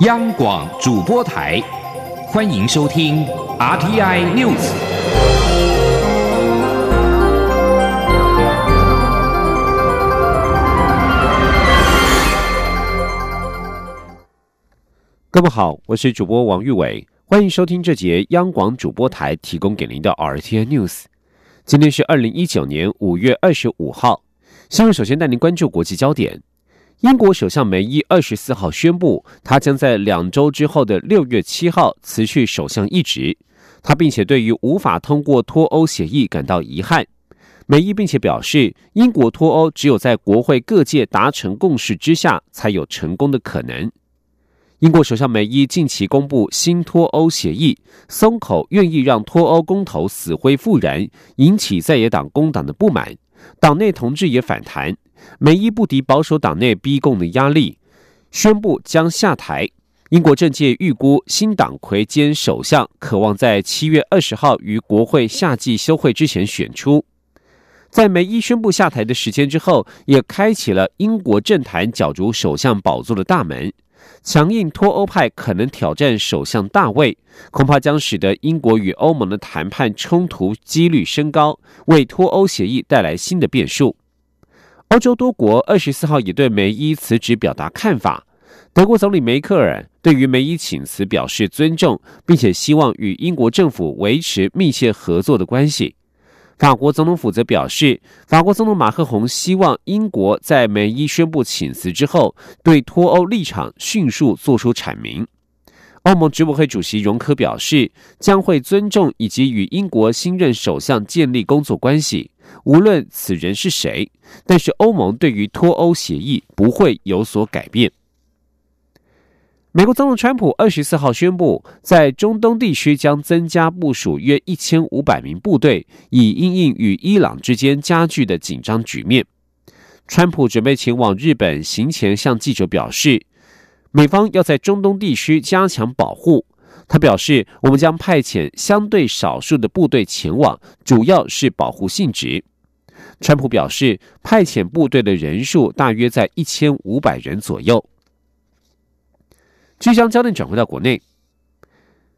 央广主播台，欢迎收听 RTI News。各位好，我是主播王玉伟，欢迎收听这节央广主播台提供给您的 RTI News。今天是二零一九年五月二十五号，新闻首先带您关注国际焦点。英国首相梅伊二十四号宣布，他将在两周之后的六月七号辞去首相一职。他并且对于无法通过脱欧协议感到遗憾。梅伊并且表示，英国脱欧只有在国会各界达成共识之下，才有成功的可能。英国首相梅伊近期公布新脱欧协议，松口愿意让脱欧公投死灰复燃，引起在野党工党的不满，党内同志也反弹。梅伊不敌保守党内逼供的压力，宣布将下台。英国政界预估，新党魁兼首相渴望在七月二十号于国会夏季休会之前选出。在梅伊宣布下台的时间之后，也开启了英国政坛角逐首相宝座的大门。强硬脱欧派可能挑战首相大位，恐怕将使得英国与欧盟的谈判冲突几率升高，为脱欧协议带来新的变数。欧洲多国二十四号也对梅伊辞职表达看法。德国总理梅克尔对于梅伊请辞表示尊重，并且希望与英国政府维持密切合作的关系。法国总统府则表示，法国总统马克宏希望英国在梅伊宣布请辞之后，对脱欧立场迅速做出阐明。欧盟执委会主席容科表示，将会尊重以及与英国新任首相建立工作关系。无论此人是谁，但是欧盟对于脱欧协议不会有所改变。美国总统川普二十四号宣布，在中东地区将增加部署约一千五百名部队，以应应与伊朗之间加剧的紧张局面。川普准备前往日本，行前向记者表示，美方要在中东地区加强保护。他表示，我们将派遣相对少数的部队前往，主要是保护性质。川普表示，派遣部队的人数大约在一千五百人左右。即将焦点转回到国内，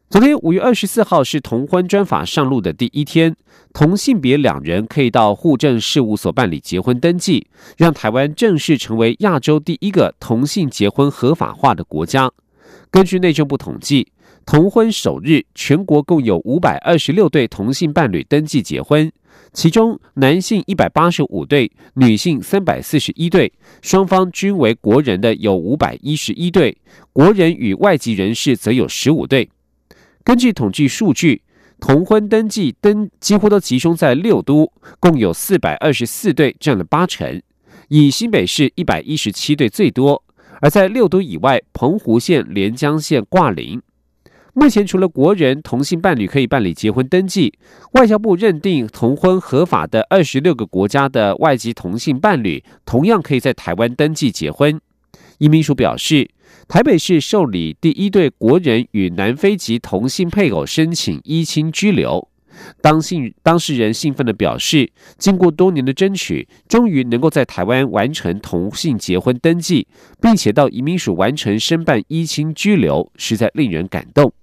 昨天五月二十四号是同婚专法上路的第一天，同性别两人可以到户政事务所办理结婚登记，让台湾正式成为亚洲第一个同性结婚合法化的国家。根据内政部统计。同婚首日，全国共有五百二十六对同性伴侣登记结婚，其中男性一百八十五对，女性三百四十一对，双方均为国人的有五百一十一对，国人与外籍人士则有十五对。根据统计数据，同婚登记登几乎都集中在六都，共有四百二十四对，占了八成，以新北市一百一十七对最多。而在六都以外，澎湖县、连江县挂零。目前，除了国人同性伴侣可以办理结婚登记，外交部认定同婚合法的二十六个国家的外籍同性伴侣，同样可以在台湾登记结婚。移民署表示，台北市受理第一对国人与南非籍同性配偶申请依亲居留，当信当事人兴奋地表示，经过多年的争取，终于能够在台湾完成同性结婚登记，并且到移民署完成申办依亲居留，实在令人感动。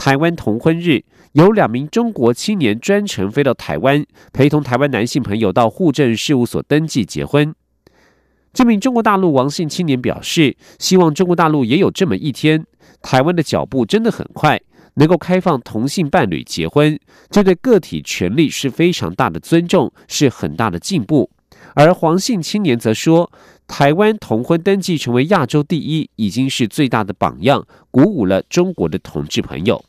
台湾同婚日，有两名中国青年专程飞到台湾，陪同台湾男性朋友到户政事务所登记结婚。这名中国大陆王姓青年表示，希望中国大陆也有这么一天。台湾的脚步真的很快，能够开放同性伴侣结婚，这对个体权利是非常大的尊重，是很大的进步。而黄姓青年则说。台湾同婚登记成为亚洲第一，已经是最大的榜样，鼓舞了中国的同志朋友。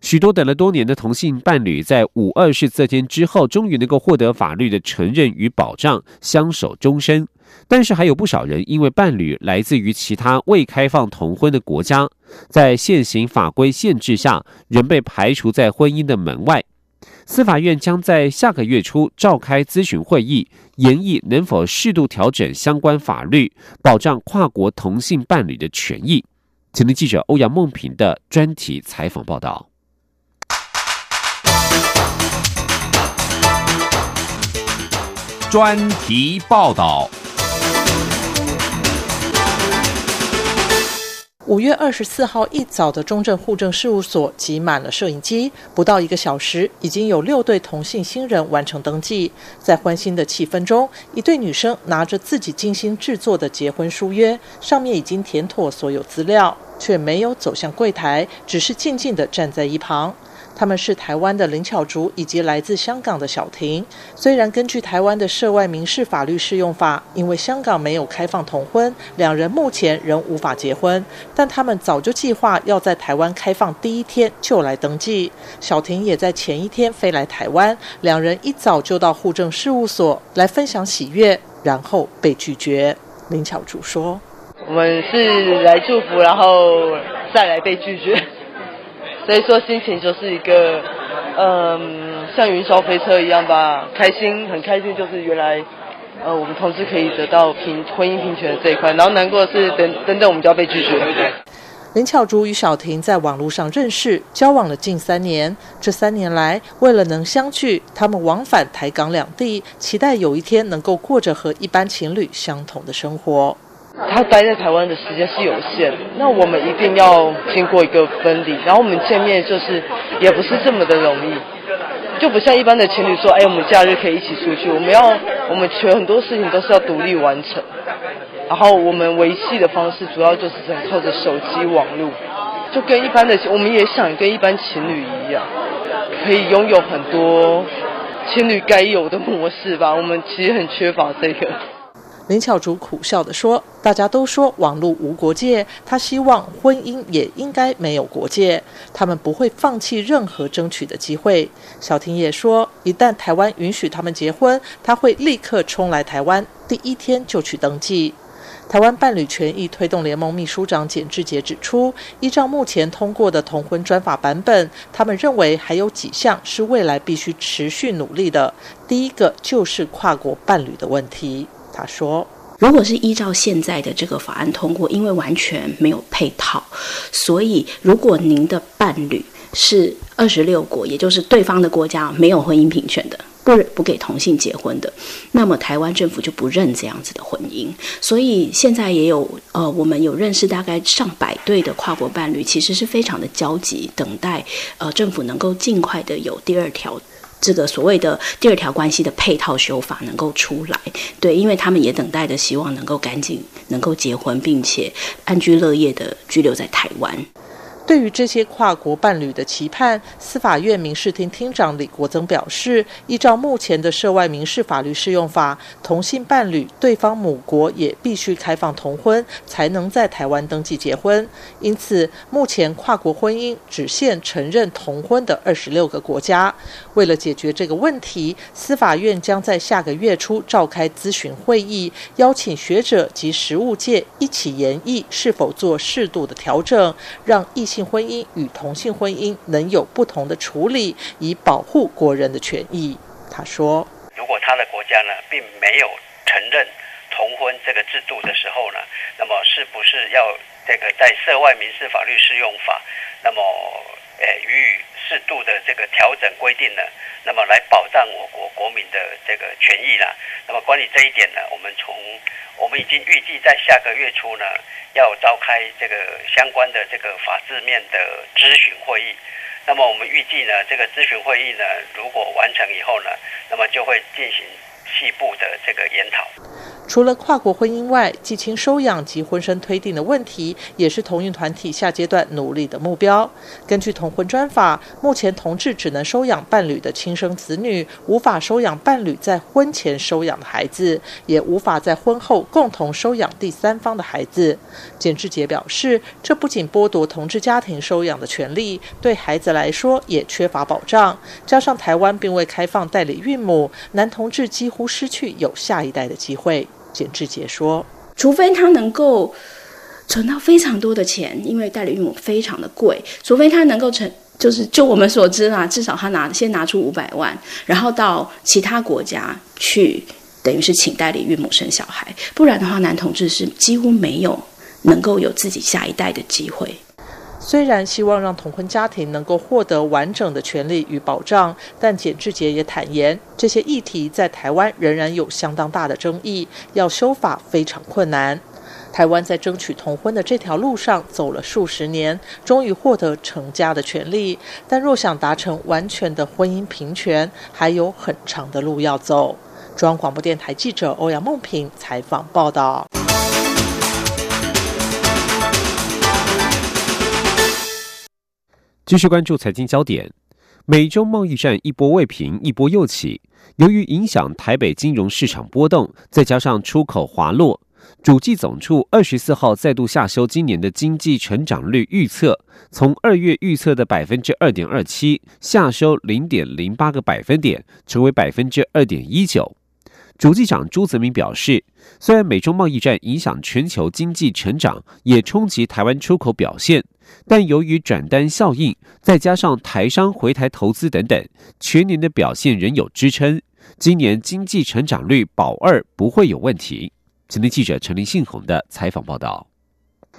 许多等了多年的同性伴侣，在五二事这天之后，终于能够获得法律的承认与保障，相守终身。但是，还有不少人因为伴侣来自于其他未开放同婚的国家，在现行法规限制下，仍被排除在婚姻的门外。司法院将在下个月初召开咨询会议，研议能否适度调整相关法律，保障跨国同性伴侣的权益。请听记者欧阳梦平的专题采访报道。专题报道。五月二十四号一早的中正户政事务所挤满了摄影机，不到一个小时，已经有六对同性新人完成登记。在欢欣的气氛中，一对女生拿着自己精心制作的结婚书约，上面已经填妥所有资料，却没有走向柜台，只是静静地站在一旁。他们是台湾的林巧竹以及来自香港的小婷。虽然根据台湾的涉外民事法律适用法，因为香港没有开放同婚，两人目前仍无法结婚，但他们早就计划要在台湾开放第一天就来登记。小婷也在前一天飞来台湾，两人一早就到户政事务所来分享喜悦，然后被拒绝。林巧竹说：“我们是来祝福，然后再来被拒绝。”所以说心情就是一个，嗯，像云霄飞车一样吧，开心，很开心，就是原来，呃，我们同志可以得到平婚姻平权的这一块，然后难过的是等等等我们就要被拒绝。林巧竹与小婷在网络上认识，交往了近三年。这三年来，为了能相聚，他们往返台港两地，期待有一天能够过着和一般情侣相同的生活。他待在台湾的时间是有限，那我们一定要经过一个分离，然后我们见面就是也不是这么的容易，就不像一般的情侣说，哎，我们假日可以一起出去，我们要我们全很多事情都是要独立完成，然后我们维系的方式主要就是在靠着手机网络，就跟一般的我们也想跟一般情侣一样，可以拥有很多情侣该有的模式吧，我们其实很缺乏这个。林巧竹苦笑地说：“大家都说网络无国界，他希望婚姻也应该没有国界。他们不会放弃任何争取的机会。”小婷也说：“一旦台湾允许他们结婚，他会立刻冲来台湾，第一天就去登记。”台湾伴侣权益推动联盟秘书长简志杰指出，依照目前通过的同婚专法版本，他们认为还有几项是未来必须持续努力的。第一个就是跨国伴侣的问题。他说：“如果是依照现在的这个法案通过，因为完全没有配套，所以如果您的伴侣是二十六国，也就是对方的国家没有婚姻平权的，不不给同性结婚的，那么台湾政府就不认这样子的婚姻。所以现在也有呃，我们有认识大概上百对的跨国伴侣，其实是非常的焦急，等待呃政府能够尽快的有第二条。”这个所谓的第二条关系的配套修法能够出来，对，因为他们也等待着，希望能够赶紧能够结婚，并且安居乐业的居留在台湾。对于这些跨国伴侣的期盼，司法院民事厅厅长李国增表示，依照目前的涉外民事法律适用法，同性伴侣对方母国也必须开放同婚，才能在台湾登记结婚。因此，目前跨国婚姻只限承认同婚的二十六个国家。为了解决这个问题，司法院将在下个月初召开咨询会议，邀请学者及实务界一起研议是否做适度的调整，让异性。性婚姻与同性婚姻能有不同的处理，以保护国人的权益。他说：“如果他的国家呢，并没有承认同婚这个制度的时候呢，那么是不是要这个在涉外民事法律适用法，那么呃予以适度的这个调整规定呢？那么来保障我国国民的这个权益呢？那么关于这一点呢，我们从我们已经预计在下个月初呢。”要召开这个相关的这个法制面的咨询会议，那么我们预计呢，这个咨询会议呢，如果完成以后呢，那么就会进行细部的这个研讨。除了跨国婚姻外，继亲收养及婚生推定的问题，也是同运团体下阶段努力的目标。根据同婚专法，目前同志只能收养伴侣的亲生子女，无法收养伴侣在婚前收养的孩子，也无法在婚后共同收养第三方的孩子。简志杰表示，这不仅剥夺同志家庭收养的权利，对孩子来说也缺乏保障。加上台湾并未开放代理孕母，男同志几乎失去有下一代的机会。简志杰说：“除非他能够存到非常多的钱，因为代理孕母非常的贵。除非他能够成，就是就我们所知啊，至少他拿先拿出五百万，然后到其他国家去，等于是请代理孕母生小孩。不然的话，男同志是几乎没有能够有自己下一代的机会。”虽然希望让同婚家庭能够获得完整的权利与保障，但简志杰也坦言，这些议题在台湾仍然有相当大的争议，要修法非常困难。台湾在争取同婚的这条路上走了数十年，终于获得成家的权利。但若想达成完全的婚姻平权，还有很长的路要走。中央广播电台记者欧阳梦平采访报道。继续关注财经焦点，美中贸易战一波未平，一波又起。由于影响台北金融市场波动，再加上出口滑落，主计总处二十四号再度下修今年的经济成长率预测，从二月预测的百分之二点二七下修零点零八个百分点，成为百分之二点一九。主计长朱泽明表示，虽然美中贸易战影响全球经济成长，也冲击台湾出口表现，但由于转单效应，再加上台商回台投资等等，全年的表现仍有支撑。今年经济成长率保二不会有问题。前天记者陈林信宏的采访报道。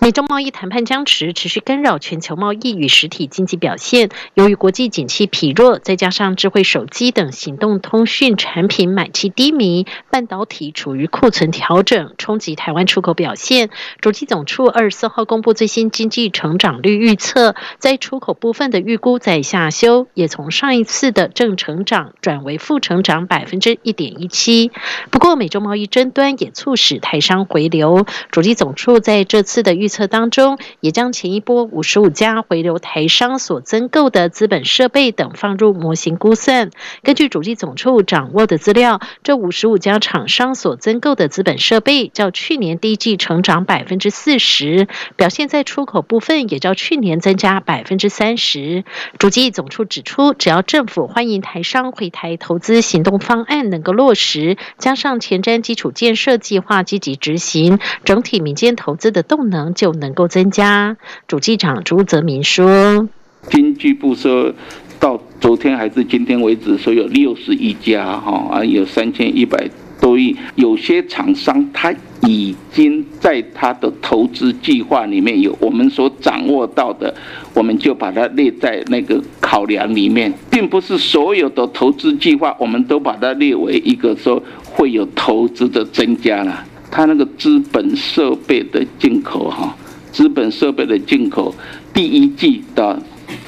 美中贸易谈判僵持，持续干扰全球贸易与实体经济表现。由于国际景气疲弱，再加上智慧手机等行动通讯产品买气低迷，半导体处于库存调整，冲击台湾出口表现。主机总处二十四号公布最新经济成长率预测，在出口部分的预估在下修，也从上一次的正成长转为负成长百分之一点一七。不过，美中贸易争端也促使台商回流。主机总处在这次的预测当中，也将前一波五十五家回流台商所增购的资本设备等放入模型估算。根据主机总处掌握的资料，这五十五家厂商所增购的资本设备，较去年第一季成长百分之四十，表现在出口部分也较去年增加百分之三十。主机总处指出，只要政府欢迎台商回台投资行动方案能够落实，加上前瞻基础建设计划积极执行，整体民间投资的动能。就能够增加。主机长朱泽民说：“经济部说，到昨天还是今天为止，说有六十一家，哈啊，有三千一百多亿。有些厂商他已经在他的投资计划里面有我们所掌握到的，我们就把它列在那个考量里面，并不是所有的投资计划我们都把它列为一个说会有投资的增加了。”它那个资本设备的进口，哈，资本设备的进口，第一季的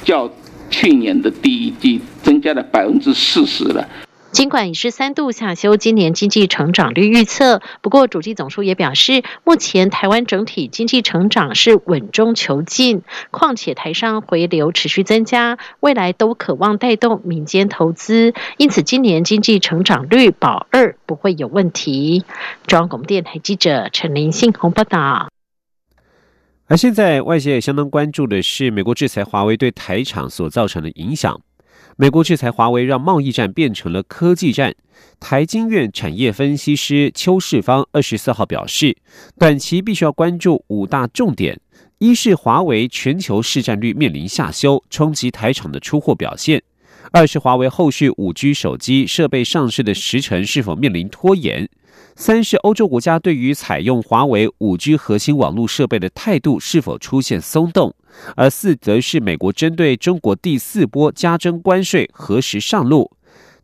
较去年的第一季增加了百分之四十了。尽管已是三度下修今年经济成长率预测，不过主计总数也表示，目前台湾整体经济成长是稳中求进，况且台商回流持续增加，未来都渴望带动民间投资，因此今年经济成长率保二不会有问题。中央广播电台记者陈林信宏报道。而现在外界也相当关注的是，美国制裁华为对台厂所造成的影响。美国制裁华为，让贸易战变成了科技战。台经院产业分析师邱世芳二十四号表示，短期必须要关注五大重点：一是华为全球市占率面临下修，冲击台厂的出货表现；二是华为后续五 G 手机设备上市的时程是否面临拖延；三是欧洲国家对于采用华为五 G 核心网络设备的态度是否出现松动。而四则是美国针对中国第四波加征关税何时上路？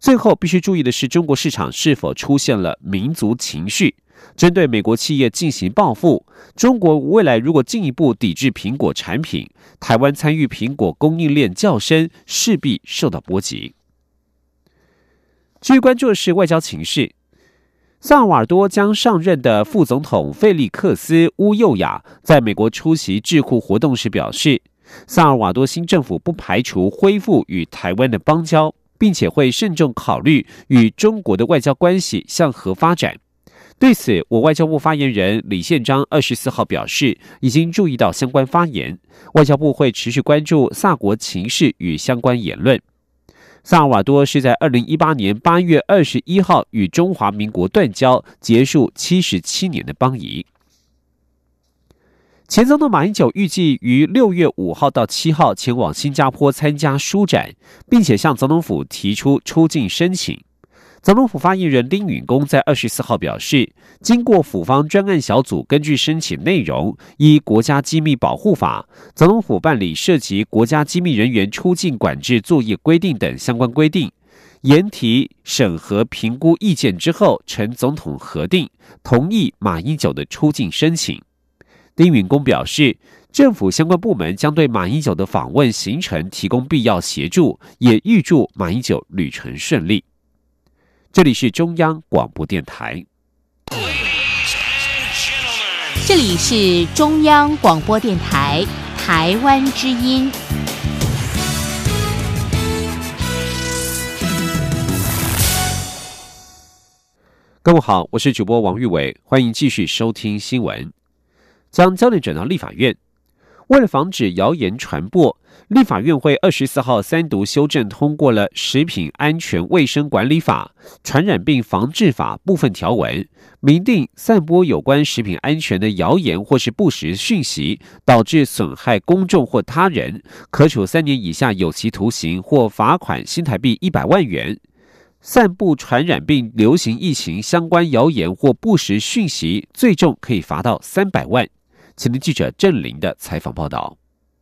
最后必须注意的是，中国市场是否出现了民族情绪，针对美国企业进行报复？中国未来如果进一步抵制苹果产品，台湾参与苹果供应链较深，势必受到波及。据关注的是外交情势。萨尔瓦多将上任的副总统费利克斯·乌佑亚在美国出席智库活动时表示，萨尔瓦多新政府不排除恢复与台湾的邦交，并且会慎重考虑与中国的外交关系向何发展。对此，我外交部发言人李宪章二十四号表示，已经注意到相关发言，外交部会持续关注萨国情势与相关言论。萨尔瓦多是在二零一八年八月二十一号与中华民国断交，结束七十七年的邦谊。前总统马英九预计于六月五号到七号前往新加坡参加书展，并且向总统府提出出境申请。总统府发言人丁允恭在二十四号表示，经过府方专案小组根据申请内容，依国家机密保护法，总统府办理涉及国家机密人员出境管制作业规定等相关规定，研提审核评估意见之后，呈总统核定，同意马英九的出境申请。丁允恭表示，政府相关部门将对马英九的访问行程提供必要协助，也预祝马英九旅程顺利。这里是中央广播电台。这里是中央广播电台台湾之音。各位好，我是主播王玉伟，欢迎继续收听新闻。将焦点转到立法院，为了防止谣言传播，立法院会二十四号三读修正通过了《食品安全卫生管理法》《传染病防治法》部分条文，明定散播有关食品安全的谣言或是不实讯息，导致损害公众或他人，可处三年以下有期徒刑或罚款新台币一百万元。散布传染病、流行疫情相关谣言或不实讯息，最重可以罚到三百万。前天记者郑林的采访报道。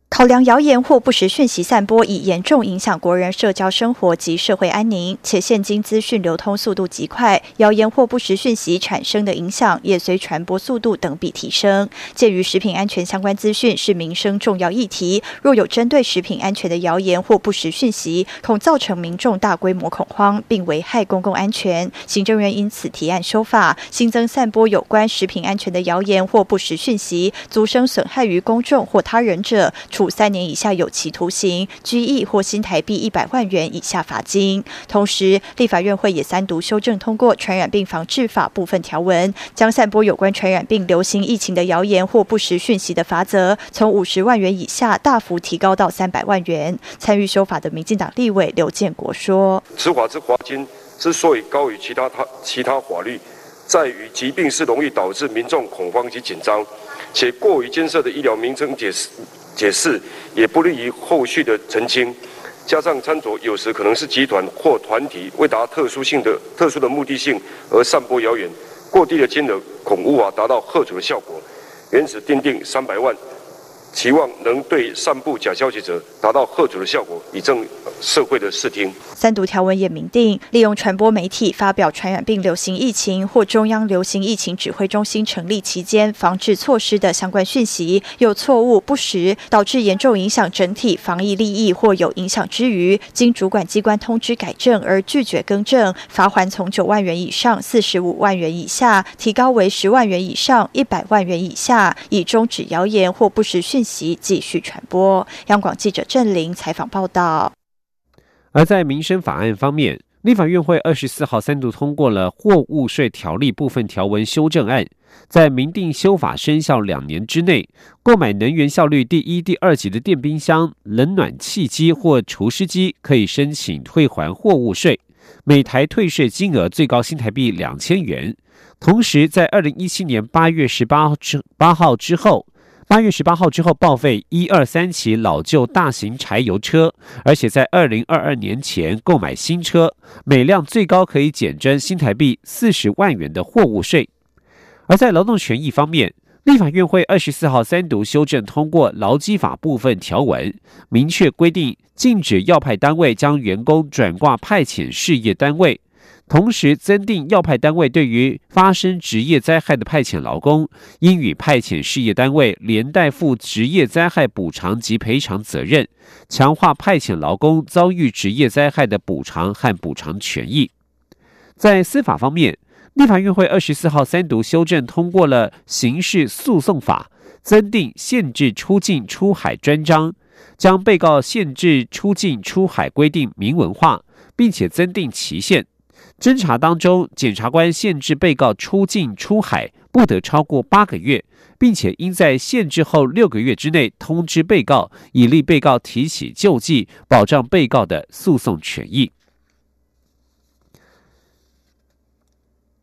考量谣言或不实讯息散播已严重影响国人社交生活及社会安宁，且现今资讯流通速度极快，谣言或不实讯息产生的影响也随传播速度等比提升。鉴于食品安全相关资讯是民生重要议题，若有针对食品安全的谣言或不实讯息，恐造成民众大规模恐慌，并危害公共安全。行政院因此提案修法，新增散播有关食品安全的谣言或不实讯息，足生损害于公众或他人者。处三年以下有期徒刑、拘役或新台币一百万元以下罚金。同时，立法院会也三读修正通过《传染病防治法》部分条文，将散播有关传染病流行疫情的谣言或不实讯息的罚则，从五十万元以下大幅提高到三百万元。参与修法的民进党立委刘建国说：“此法之罚金之所以高于其他他其他法律，在于疾病是容易导致民众恐慌及紧张，且过于艰涩的医疗名称解释。”解释也不利于后续的澄清，加上餐桌有时可能是集团或团体为达特殊性的特殊的目的性而散播谣言，过低的金额恐无法达到贺阻的效果，原始定定三百万。期望能对散布假消息者达到贺阻的效果，以正社会的视听。三读条文也明定，利用传播媒体发表传染病流行疫情或中央流行疫情指挥中心成立期间防治措施的相关讯息，有错误不实，导致严重影响整体防疫利益或有影响之余，经主管机关通知改正而拒绝更正，罚还从九万元以上四十五万元以下，提高为十万元以上一百万元以下，以终止谣言或不实讯。息继续传播。央广记者郑玲采访报道。而在民生法案方面，立法院会二十四号三度通过了货物税条例部分条文修正案，在明定修法生效两年之内，购买能源效率第一、第二级的电冰箱、冷暖气机或除湿机，可以申请退还货物税，每台退税金额最高新台币两千元。同时，在二零一七年八月十八之八号之后。八月十八号之后报废一二三起老旧大型柴油车，而且在二零二二年前购买新车，每辆最高可以减征新台币四十万元的货物税。而在劳动权益方面，立法院会二十四号三读修正通过劳基法部分条文，明确规定禁止要派单位将员工转挂派遣事业单位。同时增订要派单位对于发生职业灾害的派遣劳工，应与派遣事业单位连带负职业灾害补偿及赔偿责任，强化派遣劳工遭遇职业灾害的补偿和补偿权益。在司法方面，立法院会二十四号三读修正通过了刑事诉讼法，增订限制出境出海专章，将被告限制出境出海规定明文化，并且增订期限。侦查当中，检察官限制被告出境出海不得超过八个月，并且应在限制后六个月之内通知被告，以利被告提起救济，保障被告的诉讼权益。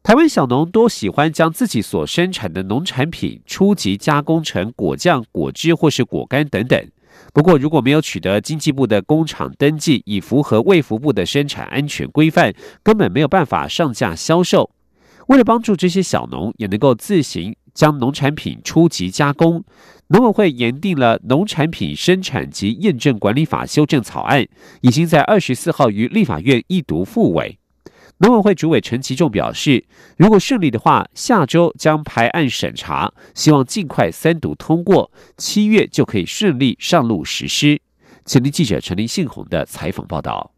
台湾小农多喜欢将自己所生产的农产品初级加工成果酱、果汁或是果干等等。不过，如果没有取得经济部的工厂登记，以符合卫福部的生产安全规范，根本没有办法上架销售。为了帮助这些小农也能够自行将农产品初级加工，农委会研定了《农产品生产及验证管理法》修正草案，已经在二十四号于立法院一读复委。农委会主委陈其仲表示，如果顺利的话，下周将排案审查，希望尽快三读通过，七月就可以顺利上路实施。请听记者陈林信宏的采访报道。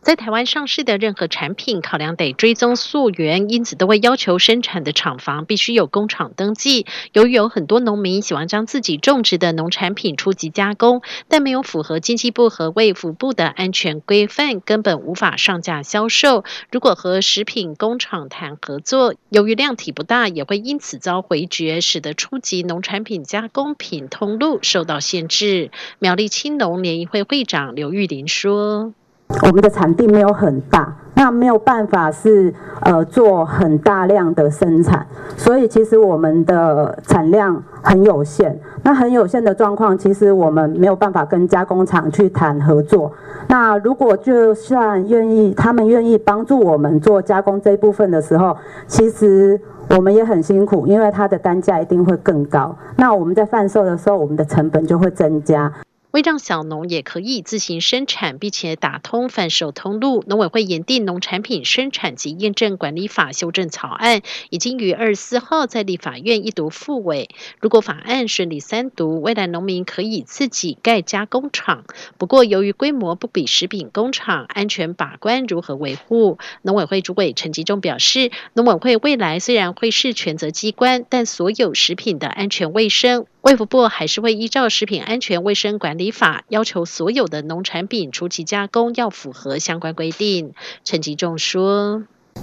在台湾上市的任何产品，考量得追踪溯源，因此都会要求生产的厂房必须有工厂登记。由于有很多农民喜欢将自己种植的农产品初级加工，但没有符合经济部和卫福部的安全规范，根本无法上架销售。如果和食品工厂谈合作，由于量体不大，也会因此遭回绝，使得初级农产品加工品通路受到限制。苗栗青农联谊会会长刘玉林说。我们的产地没有很大，那没有办法是呃做很大量的生产，所以其实我们的产量很有限。那很有限的状况，其实我们没有办法跟加工厂去谈合作。那如果就算愿意，他们愿意帮助我们做加工这一部分的时候，其实我们也很辛苦，因为它的单价一定会更高。那我们在贩售的时候，我们的成本就会增加。为让小农也可以自行生产，并且打通贩售通路，农委会研定《农产品生产及验证管理法》修正草案，已经于二十四号在立法院一读复委。如果法案顺利三读，未来农民可以自己盖加工厂。不过，由于规模不比食品工厂，安全把关如何维护？农委会主委陈吉仲表示，农委会未来虽然会是权责机关，但所有食品的安全卫生。卫福部还是会依照《食品安全卫生管理法》要求，所有的农产品初期加工要符合相关规定。陈吉仲说：“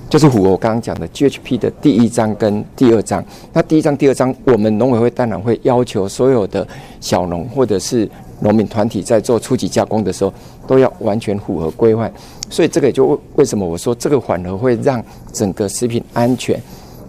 就是符合我刚刚讲的 GHP 的第一章跟第二章。那第一章、第二章，我们农委会当然会要求所有的小农或者是农民团体在做初级加工的时候，都要完全符合规范。所以这个也就为什么我说这个反而会让整个食品安全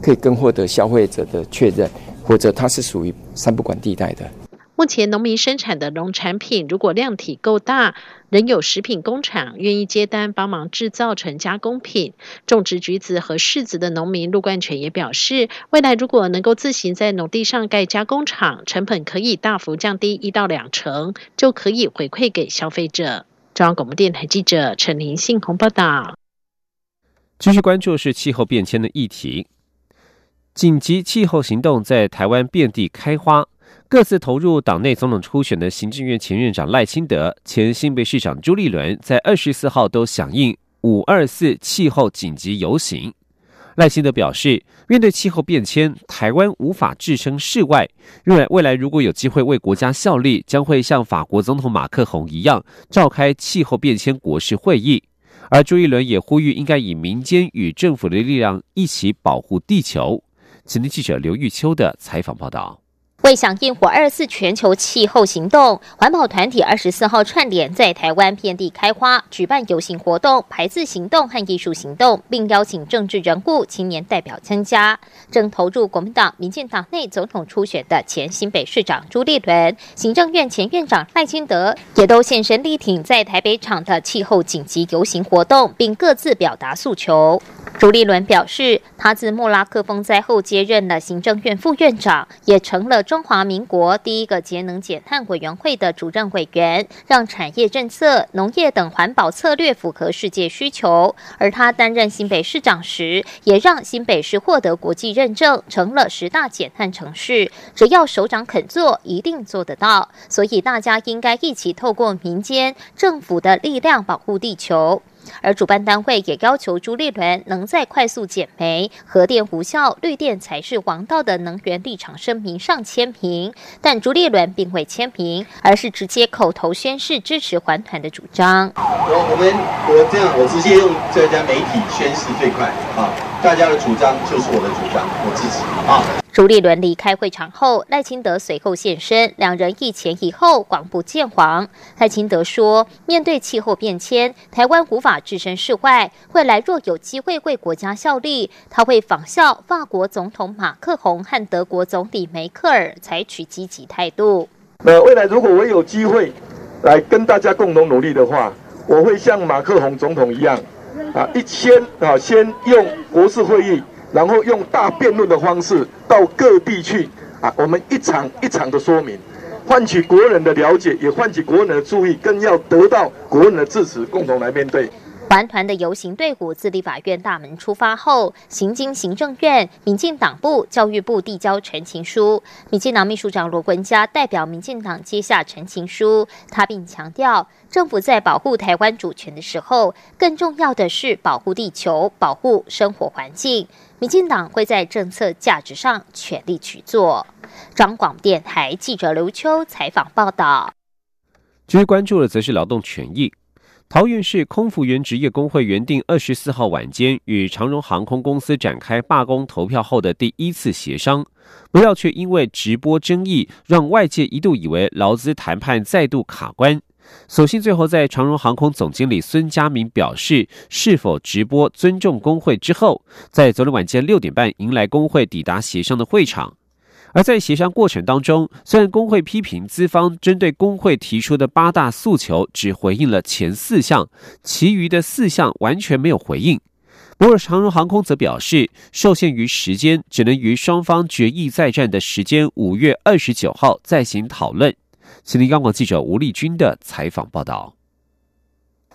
可以更获得消费者的确认。”或者它是属于三不管地带的。目前农民生产的农产品，如果量体够大，仍有食品工厂愿意接单帮忙制造成加工品。种植橘子和柿子的农民陆冠全也表示，未来如果能够自行在农地上盖加工厂，成本可以大幅降低一到两成，就可以回馈给消费者。中央广播电台记者陈林信鸿报道。继续关注是气候变迁的议题。紧急气候行动在台湾遍地开花，各自投入党内总统初选的行政院前院长赖清德、前新北市长朱立伦，在二十四号都响应五二四气候紧急游行。赖清德表示，面对气候变迁，台湾无法置身事外，认为未来如果有机会为国家效力，将会像法国总统马克宏一样，召开气候变迁国事会议。而朱立伦也呼吁，应该以民间与政府的力量一起保护地球。今天记者刘玉秋的采访报道。为响应火二四全球气候行动，环保团体二十四号串联在台湾遍地开花，举办游行活动、排字行动和艺术行动，并邀请政治人物、青年代表参加。正投入国民党、民进党内总统初选的前新北市长朱立伦、行政院前院长赖清德，也都现身力挺在台北场的气候紧急游行活动，并各自表达诉求。朱立伦表示，他自莫拉克风灾后接任了行政院副院长，也成了中中华民国第一个节能减碳委员会的主任委员，让产业政策、农业等环保策略符合世界需求。而他担任新北市长时，也让新北市获得国际认证，成了十大减碳城市。只要首长肯做，一定做得到。所以大家应该一起透过民间、政府的力量保护地球。而主办单位也要求朱立伦能在快速减煤、核电无效、绿电才是王道的能源立场声明上签名，但朱立伦并未签名，而是直接口头宣誓支持环团的主张。我我们我这样，我直接用这家媒体宣誓最快啊！大家的主张就是我的主张，我支持啊！朱立伦离开会场后，赖清德随后现身，两人一前一后，广布见黄。赖清德说：“面对气候变迁，台湾无法置身事外。未来若有机会为国家效力，他会仿效法国总统马克宏和德国总理梅克尔，采取积极态度。那未来如果我有机会来跟大家共同努力的话，我会像马克宏总统一样，啊，一千啊，先用国事会议。”然后用大辩论的方式到各地去啊，我们一场一场的说明，换取国人的了解，也换取国人的注意，更要得到国人的支持，共同来面对。环团的游行队伍自立法院大门出发后，行经行政院、民进党部、教育部递交陈情书。民进党秘书长罗文嘉代表民进党接下陈情书，他并强调，政府在保护台湾主权的时候，更重要的是保护地球、保护生活环境。民进党会在政策价值上全力去做。张广电台记者刘秋采访报道。至于关注的，则是劳动权益。桃园市空服员职业工会原定二十四号晚间与长荣航空公司展开罢工投票后的第一次协商，不料却因为直播争议，让外界一度以为劳资谈判再度卡关。所幸最后在长荣航空总经理孙家明表示是否直播尊重工会之后，在昨天晚间六点半迎来工会抵达协商的会场。而在协商过程当中，虽然工会批评资方针对工会提出的八大诉求只回应了前四项，其余的四项完全没有回应。不过长荣航空则表示，受限于时间，只能于双方决议再战的时间五月二十九号再行讨论。吉林央广记者吴丽君的采访报道。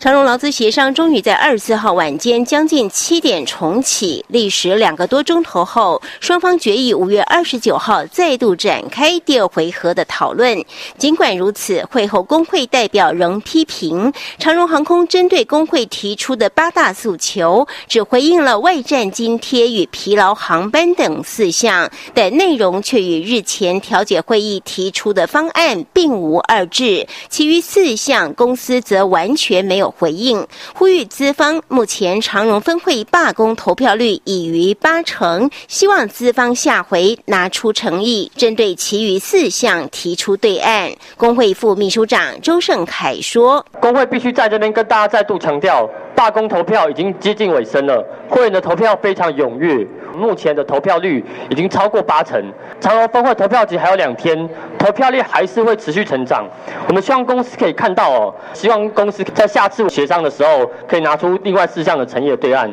长荣劳资协商终于在二十四号晚间将近七点重启，历时两个多钟头后，双方决议五月二十九号再度展开第二回合的讨论。尽管如此，会后工会代表仍批评长荣航空针对工会提出的八大诉求，只回应了外站津贴与疲劳航班等四项，但内容却与日前调解会议提出的方案并无二致。其余四项，公司则完全没有。回应呼吁资方，目前长荣分会罢工投票率已逾八成，希望资方下回拿出诚意，针对其余四项提出对案。工会副秘书长周胜凯说：“工会必须在这边跟大家再度强调，罢工投票已经接近尾声了，会员的投票非常踊跃。”目前的投票率已经超过八成，长荣分会投票期还有两天，投票率还是会持续成长。我们希望公司可以看到哦，希望公司在下次协商的时候可以拿出另外四项的诚意的对案。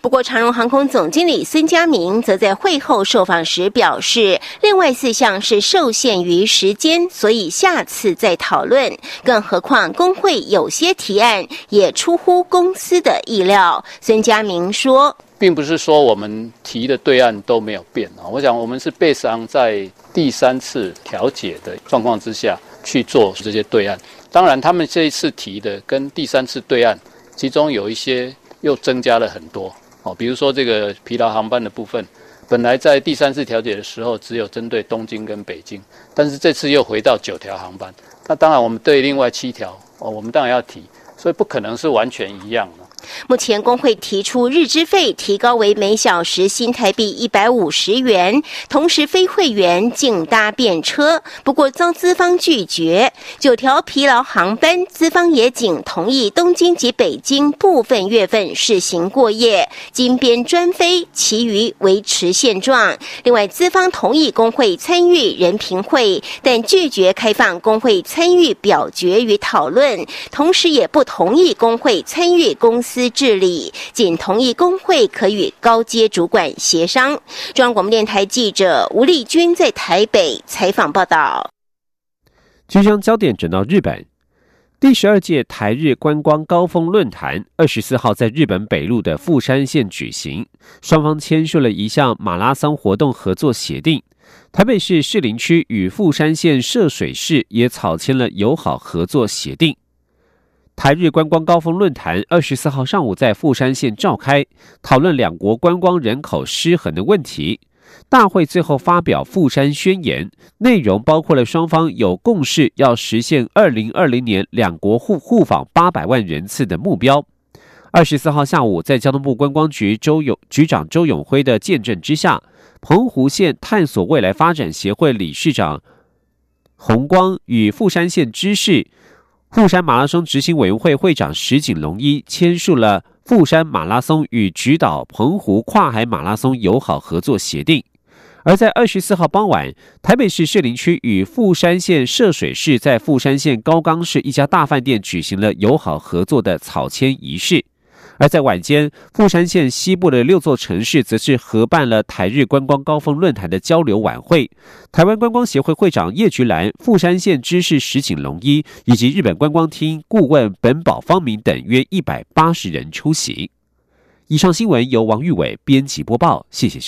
不过，长荣航空总经理孙家明则在会后受访时表示，另外四项是受限于时间，所以下次再讨论。更何况工会有些提案也出乎公司的意料。孙家明说。并不是说我们提的对岸都没有变啊，我想我们是背上在第三次调解的状况之下去做这些对岸。当然，他们这一次提的跟第三次对岸，其中有一些又增加了很多哦，比如说这个疲劳航班的部分，本来在第三次调解的时候只有针对东京跟北京，但是这次又回到九条航班。那当然，我们对另外七条哦，我们当然要提，所以不可能是完全一样的。目前工会提出日资费提高为每小时新台币一百五十元，同时非会员仅搭便车，不过遭资方拒绝。九条疲劳航班，资方也仅同意东京及北京部分月份试行过夜，金边专飞，其余维持现状。另外，资方同意工会参与人评会，但拒绝开放工会参与表决与讨论，同时也不同意工会参与公司。司治理仅同意工会可与高阶主管协商。中央广播电台记者吴丽君在台北采访报道。即将焦点转到日本，第十二届台日观光高峰论坛二十四号在日本北路的富山县举行，双方签署了一项马拉松活动合作协定。台北市士林区与富山县涉水市也草签了友好合作协定。台日观光高峰论坛二十四号上午在富山县召开，讨论两国观光人口失衡的问题。大会最后发表富山宣言，内容包括了双方有共识要实现二零二零年两国互互访八百万人次的目标。二十四号下午，在交通部观光局周永局长周永辉的见证之下，澎湖县探索未来发展协会理事长洪光与富山县知事。富山马拉松执行委员会会长石井龙一签署了富山马拉松与菊岛澎湖跨海马拉松友好合作协定，而在二十四号傍晚，台北市士林区与富山县涉水市在富山县高冈市一家大饭店举行了友好合作的草签仪式。而在晚间，富山县西部的六座城市则是合办了台日观光高峰论坛的交流晚会。台湾观光协会会长叶菊兰、富山县知事石井龙一以及日本观光厅顾问本保方明等约一百八十人出席。以上新闻由王玉伟编辑播报，谢谢。